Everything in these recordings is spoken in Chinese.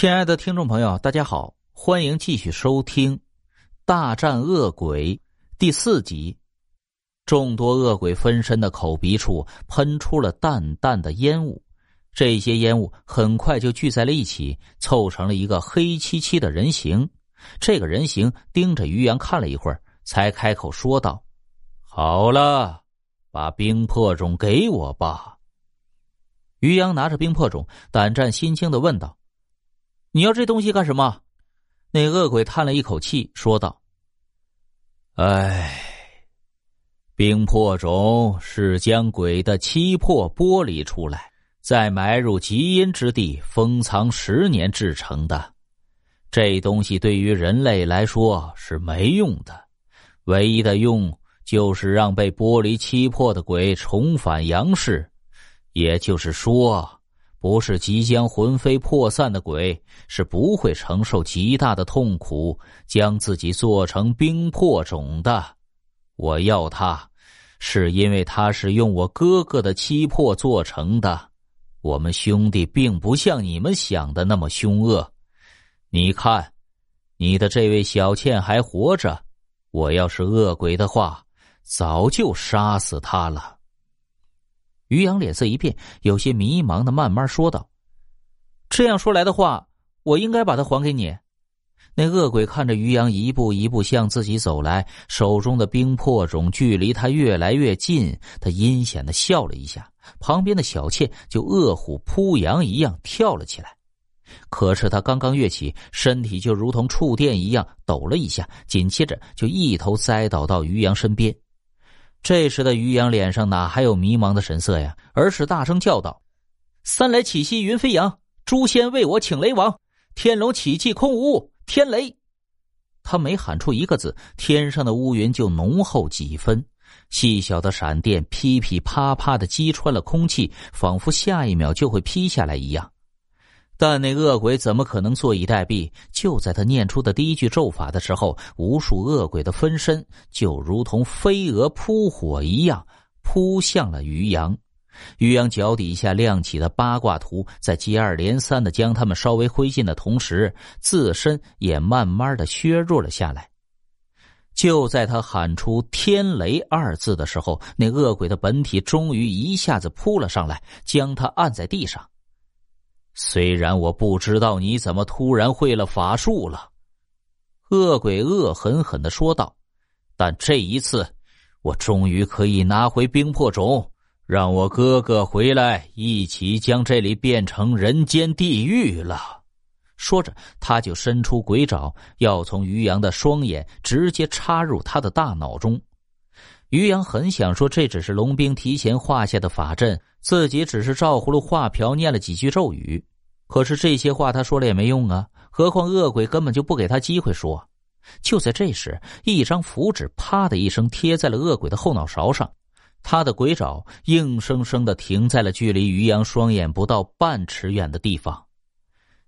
亲爱的听众朋友，大家好，欢迎继续收听《大战恶鬼》第四集。众多恶鬼分身的口鼻处喷出了淡淡的烟雾，这些烟雾很快就聚在了一起，凑成了一个黑漆漆的人形。这个人形盯着于洋看了一会儿，才开口说道：“好了，把冰魄种给我吧。”于洋拿着冰魄种，胆战心惊的问道。你要这东西干什么？那恶鬼叹了一口气，说道：“唉，冰魄种是将鬼的七魄剥离出来，再埋入极阴之地封藏十年制成的。这东西对于人类来说是没用的，唯一的用就是让被剥离七魄的鬼重返阳世。也就是说。”不是即将魂飞魄散的鬼，是不会承受极大的痛苦，将自己做成冰魄种的。我要他，是因为他是用我哥哥的七魄做成的。我们兄弟并不像你们想的那么凶恶。你看，你的这位小倩还活着。我要是恶鬼的话，早就杀死他了。于洋脸色一变，有些迷茫的慢慢说道：“这样说来的话，我应该把它还给你。”那恶鬼看着于洋一步一步向自己走来，手中的冰魄种距离他越来越近，他阴险的笑了一下，旁边的小妾就饿虎扑羊一样跳了起来。可是他刚刚跃起，身体就如同触电一样抖了一下，紧接着就一头栽倒到于洋身边。这时的于洋脸上哪还有迷茫的神色呀？而是大声叫道：“三来起兮云飞扬，诛仙为我请雷王。天龙起气空无物，天雷。”他每喊出一个字，天上的乌云就浓厚几分，细小的闪电噼噼啪啪的击穿了空气，仿佛下一秒就会劈下来一样。但那恶鬼怎么可能坐以待毙？就在他念出的第一句咒法的时候，无数恶鬼的分身就如同飞蛾扑火一样扑向了于洋。于洋脚底下亮起的八卦图，在接二连三的将他们稍微挥进的同时，自身也慢慢的削弱了下来。就在他喊出“天雷”二字的时候，那恶鬼的本体终于一下子扑了上来，将他按在地上。虽然我不知道你怎么突然会了法术了，恶鬼恶狠狠的说道。但这一次，我终于可以拿回冰魄种，让我哥哥回来，一起将这里变成人间地狱了。说着，他就伸出鬼爪，要从于洋的双眼直接插入他的大脑中。于洋很想说，这只是龙兵提前画下的法阵。自己只是照葫芦画瓢念了几句咒语，可是这些话他说了也没用啊！何况恶鬼根本就不给他机会说。就在这时，一张符纸“啪”的一声贴在了恶鬼的后脑勺上，他的鬼爪硬生生的停在了距离于洋双眼不到半尺远的地方。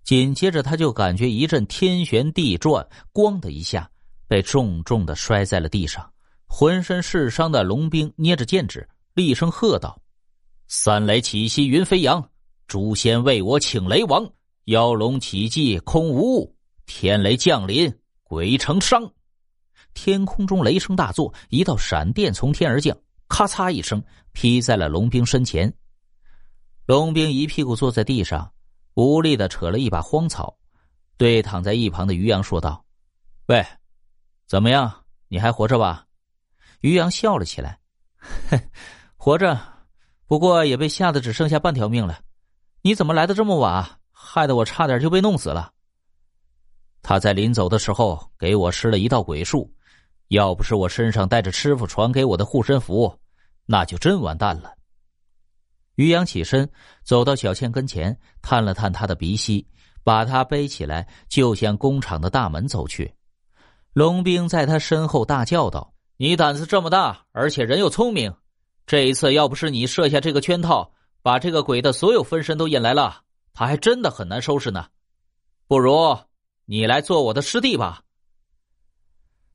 紧接着，他就感觉一阵天旋地转，咣的一下被重重的摔在了地上。浑身是伤的龙兵捏着剑指，厉声喝道。三雷起兮云飞扬，诛仙为我请雷王。妖龙起迹空无物，天雷降临鬼成伤。天空中雷声大作，一道闪电从天而降，咔嚓一声劈在了龙兵身前。龙兵一屁股坐在地上，无力的扯了一把荒草，对躺在一旁的于洋说道：“喂，怎么样？你还活着吧？”于洋笑了起来：“哼，活着。”不过也被吓得只剩下半条命了，你怎么来的这么晚？害得我差点就被弄死了。他在临走的时候给我施了一道鬼术，要不是我身上带着师傅传给我的护身符，那就真完蛋了。于洋起身走到小倩跟前，探了探她的鼻息，把她背起来，就向工厂的大门走去。龙兵在他身后大叫道：“你胆子这么大，而且人又聪明！”这一次，要不是你设下这个圈套，把这个鬼的所有分身都引来了，他还真的很难收拾呢。不如你来做我的师弟吧。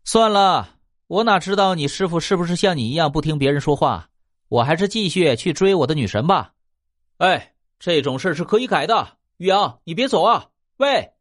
算了，我哪知道你师傅是不是像你一样不听别人说话？我还是继续去追我的女神吧。哎，这种事是可以改的。玉阳，你别走啊！喂。